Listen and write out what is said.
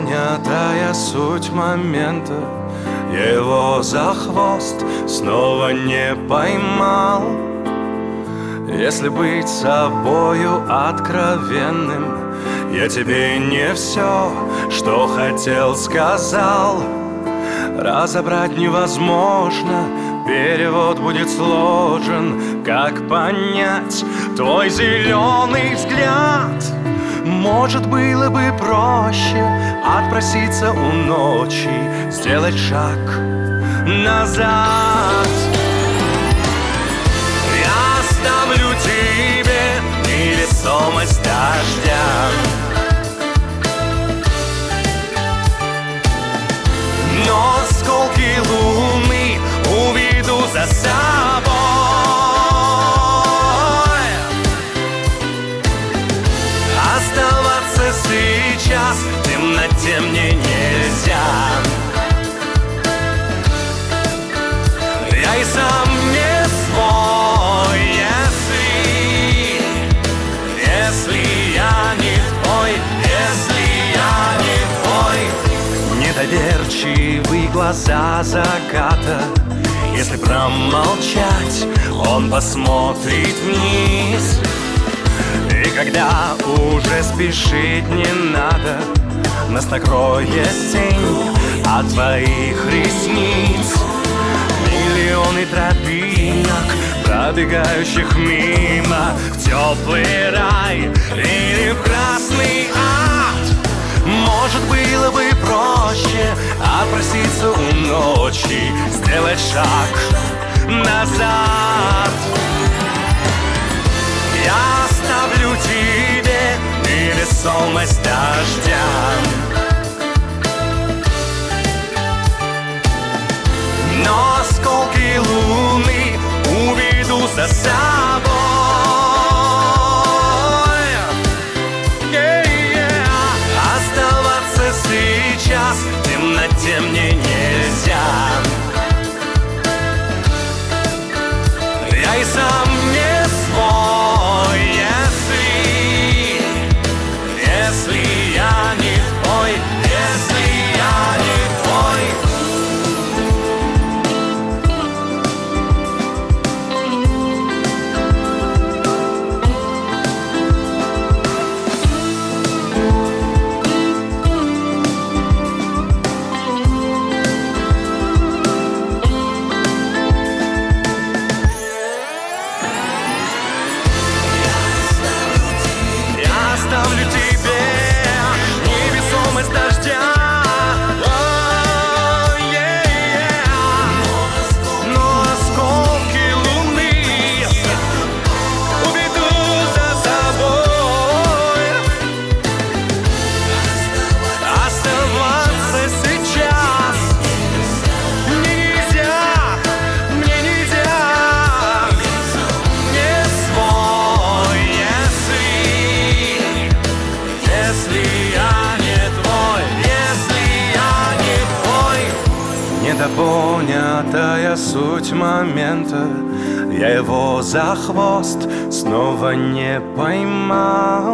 Недопонятая суть момента. Его за хвост снова не поймал. Если быть собою откровенным Я тебе не все, что хотел, сказал. Разобрать невозможно, перевод будет сложен. Как понять твой зеленый взгляд? Может, было бы проще отпроситься у ночи Сделать шаг назад. Я оставлю тебе невесомость дождя темноте мне нельзя. Я и сам не свой, если Если я не твой, если я не твой. Недоверчивые глаза заката Если промолчать, он посмотрит вниз. И когда уже спешить не надо Нас накроет тень от твоих ресниц. Миллионы тропинок, пробегающих мимо В теплый рай или в красный ад. Может, было бы проще отпроситься у ночи Сделать шаг назад невесомость дождя. Но осколки луны уведу за собой не твой Недопонятая суть момента. Я его за хвост снова не поймал